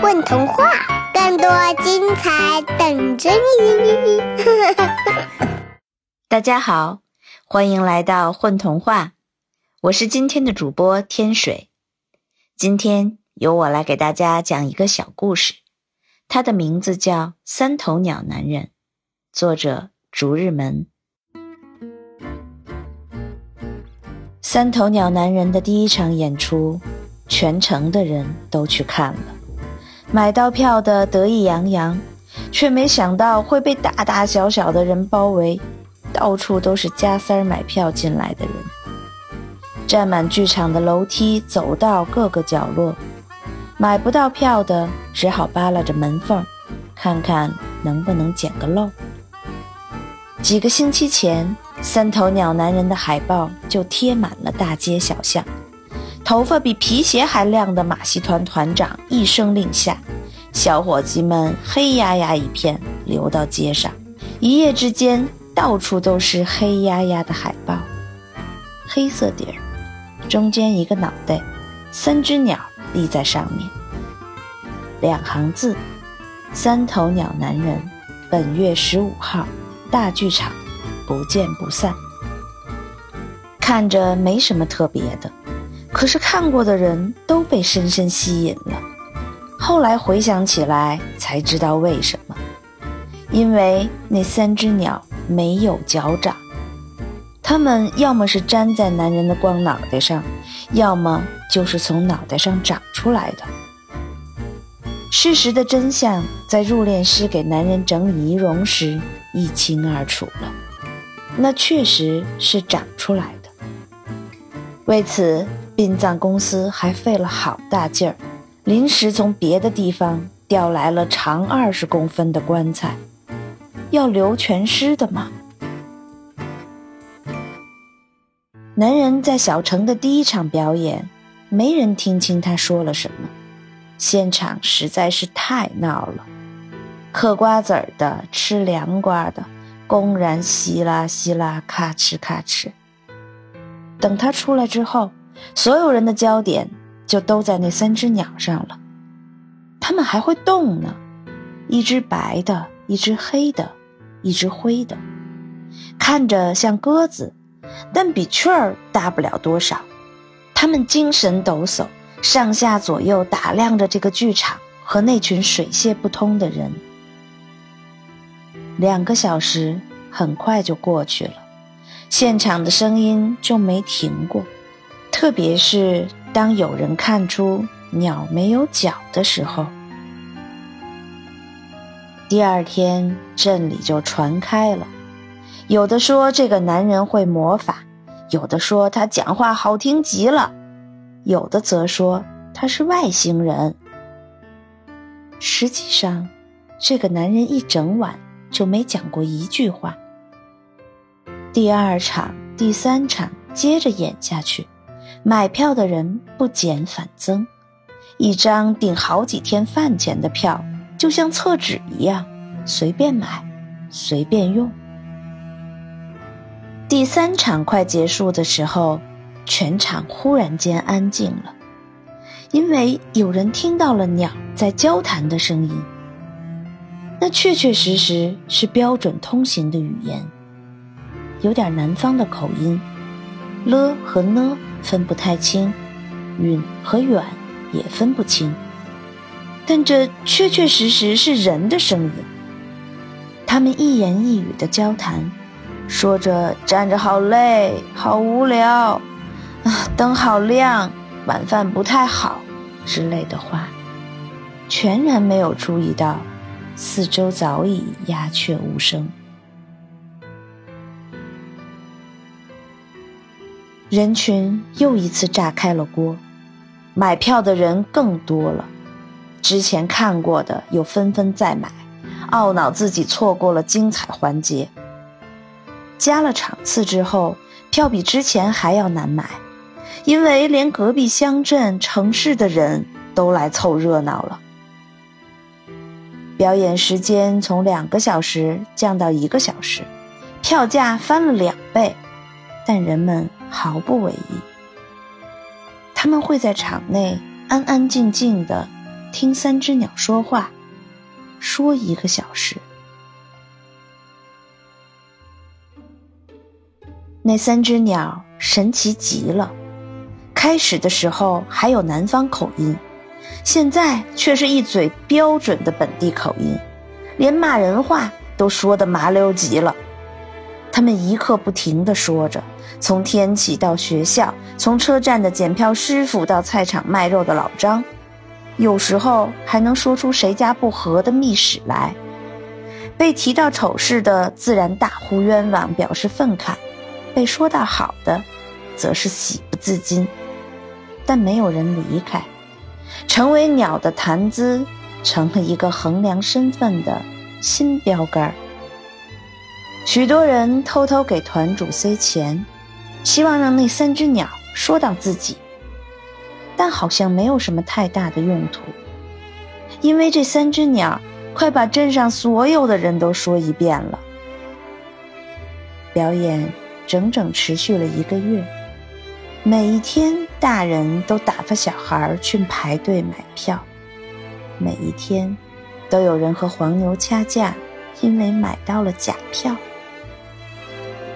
混童话，更多精彩等着你！大家好，欢迎来到混童话，我是今天的主播天水。今天由我来给大家讲一个小故事，它的名字叫《三头鸟男人》，作者逐日门。三头鸟男人的第一场演出，全城的人都去看了。买到票的得意洋洋，却没想到会被大大小小的人包围，到处都是加塞儿买票进来的人，占满剧场的楼梯、走道各个角落。买不到票的只好扒拉着门缝，看看能不能捡个漏。几个星期前，三头鸟男人的海报就贴满了大街小巷。头发比皮鞋还亮的马戏团团长一声令下，小伙计们黑压压一片流到街上，一夜之间到处都是黑压压的海报，黑色底儿，中间一个脑袋，三只鸟立在上面，两行字：三头鸟男人，本月十五号，大剧场，不见不散。看着没什么特别的。可是看过的人都被深深吸引了。后来回想起来，才知道为什么。因为那三只鸟没有脚掌，它们要么是粘在男人的光脑袋上，要么就是从脑袋上长出来的。事实的真相在入殓师给男人整理仪容时一清二楚了，那确实是长出来的。为此。殡葬公司还费了好大劲儿，临时从别的地方调来了长二十公分的棺材，要留全尸的吗？男人在小城的第一场表演，没人听清他说了什么，现场实在是太闹了，嗑瓜子儿的，吃凉瓜的，公然稀拉稀拉，咔哧咔哧。等他出来之后。所有人的焦点就都在那三只鸟上了，它们还会动呢，一只白的，一只黑的，一只灰的，看着像鸽子，但比雀儿大不了多少。它们精神抖擞，上下左右打量着这个剧场和那群水泄不通的人。两个小时很快就过去了，现场的声音就没停过。特别是当有人看出鸟没有脚的时候，第二天镇里就传开了。有的说这个男人会魔法，有的说他讲话好听极了，有的则说他是外星人。实际上，这个男人一整晚就没讲过一句话。第二场、第三场接着演下去。买票的人不减反增，一张顶好几天饭钱的票，就像厕纸一样，随便买，随便用。第三场快结束的时候，全场忽然间安静了，因为有人听到了鸟在交谈的声音。那确确实实是标准通行的语言，有点南方的口音，了和呢。分不太清，远和远也分不清，但这确确实实是人的声音。他们一言一语的交谈，说着站着好累、好无聊，啊，灯好亮，晚饭不太好之类的话，全然没有注意到四周早已鸦雀无声。人群又一次炸开了锅，买票的人更多了，之前看过的又纷纷再买，懊恼自己错过了精彩环节。加了场次之后，票比之前还要难买，因为连隔壁乡镇、城市的人都来凑热闹了。表演时间从两个小时降到一个小时，票价翻了两倍，但人们。毫不为意，他们会在场内安安静静的听三只鸟说话，说一个小时。那三只鸟神奇极了，开始的时候还有南方口音，现在却是一嘴标准的本地口音，连骂人话都说得麻溜极了。他们一刻不停地说着，从天气到学校，从车站的检票师傅到菜场卖肉的老张，有时候还能说出谁家不和的秘史来。被提到丑事的，自然大呼冤枉，表示愤慨。被说到好的，则是喜不自禁，但没有人离开，成为鸟的谈资，成了一个衡量身份的新标杆。许多人偷偷给团主塞钱，希望让那三只鸟说到自己，但好像没有什么太大的用途，因为这三只鸟快把镇上所有的人都说一遍了。表演。整整持续了一个月，每一天大人都打发小孩去排队买票，每一天都有人和黄牛掐架，因为买到了假票。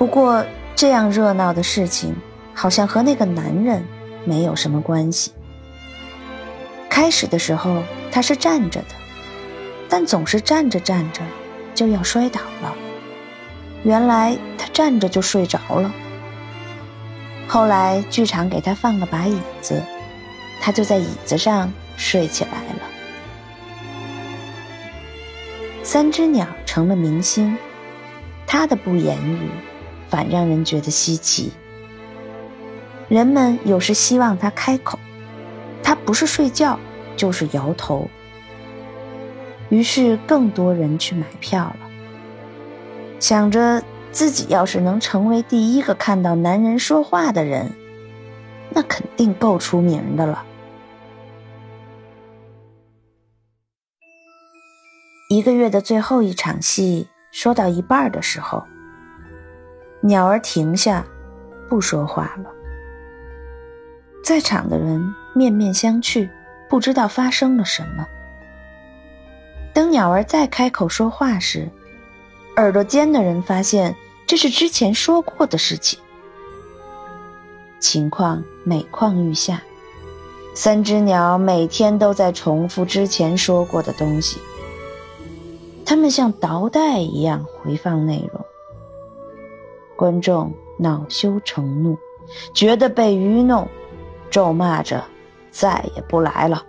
不过这样热闹的事情好像和那个男人没有什么关系。开始的时候他是站着的，但总是站着站着就要摔倒了。原来他站着就睡着了。后来剧场给他放了把椅子，他就在椅子上睡起来了。三只鸟成了明星，他的不言语，反让人觉得稀奇。人们有时希望他开口，他不是睡觉就是摇头。于是更多人去买票了。想着自己要是能成为第一个看到男人说话的人，那肯定够出名的了。一个月的最后一场戏说到一半的时候，鸟儿停下，不说话了。在场的人面面相觑，不知道发生了什么。等鸟儿再开口说话时，耳朵尖的人发现，这是之前说过的事情。情况每况愈下，三只鸟每天都在重复之前说过的东西。它们像倒带一样回放内容。观众恼羞成怒，觉得被愚弄，咒骂着再也不来了。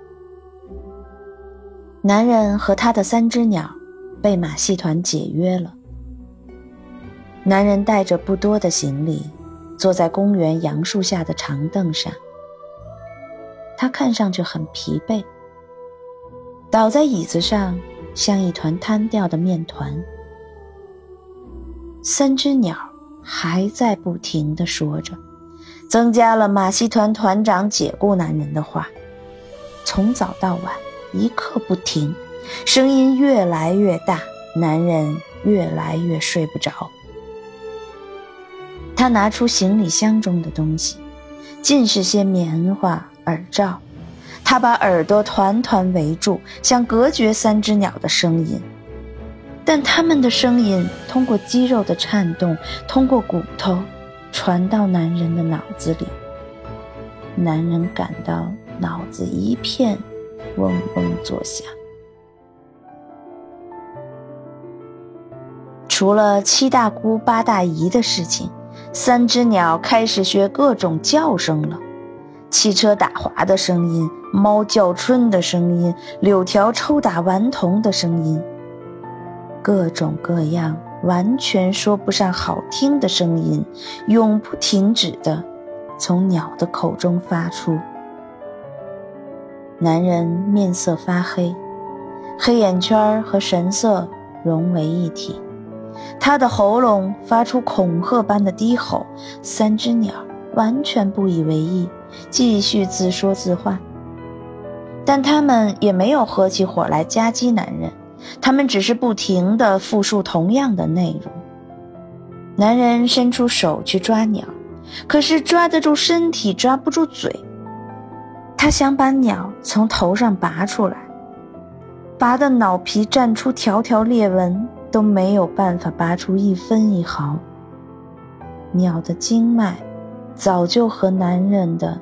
男人和他的三只鸟。被马戏团解约了。男人带着不多的行李，坐在公园杨树下的长凳上。他看上去很疲惫，倒在椅子上，像一团瘫掉的面团。三只鸟还在不停地说着，增加了马戏团团长解雇男人的话，从早到晚，一刻不停。声音越来越大，男人越来越睡不着。他拿出行李箱中的东西，尽是些棉花、耳罩。他把耳朵团团围住，想隔绝三只鸟的声音。但他们的声音通过肌肉的颤动，通过骨头，传到男人的脑子里。男人感到脑子一片嗡嗡作响。除了七大姑八大姨的事情，三只鸟开始学各种叫声了：汽车打滑的声音，猫叫春的声音，柳条抽打顽童的声音，各种各样完全说不上好听的声音，永不停止的从鸟的口中发出。男人面色发黑，黑眼圈和神色融为一体。他的喉咙发出恐吓般的低吼，三只鸟完全不以为意，继续自说自话。但他们也没有合起伙来夹击男人，他们只是不停地复述同样的内容。男人伸出手去抓鸟，可是抓得住身体，抓不住嘴。他想把鸟从头上拔出来，拔的脑皮绽出条条裂纹，都没有办法拔出一分一毫。鸟的经脉早就和男人的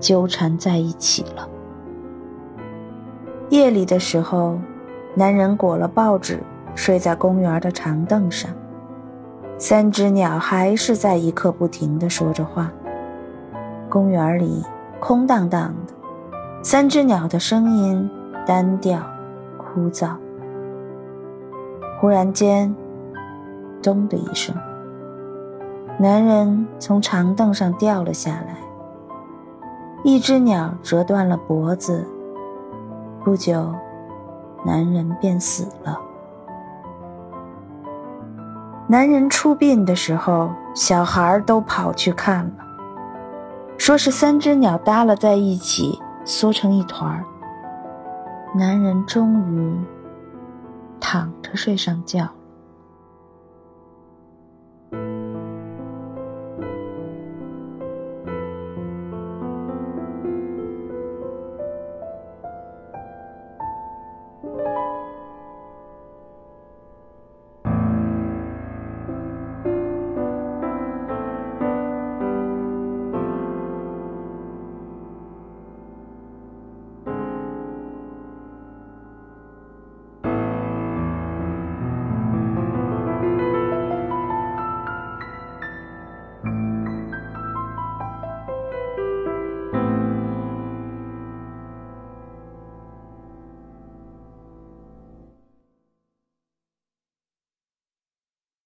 纠缠在一起了。夜里的时候，男人裹了报纸，睡在公园的长凳上。三只鸟还是在一刻不停地说着话。公园里空荡荡的，三只鸟的声音单调、枯燥。忽然间，咚的一声，男人从长凳上掉了下来。一只鸟折断了脖子。不久，男人便死了。男人出殡的时候，小孩都跑去看了，说是三只鸟耷拉在一起，缩成一团。男人终于躺着睡上觉。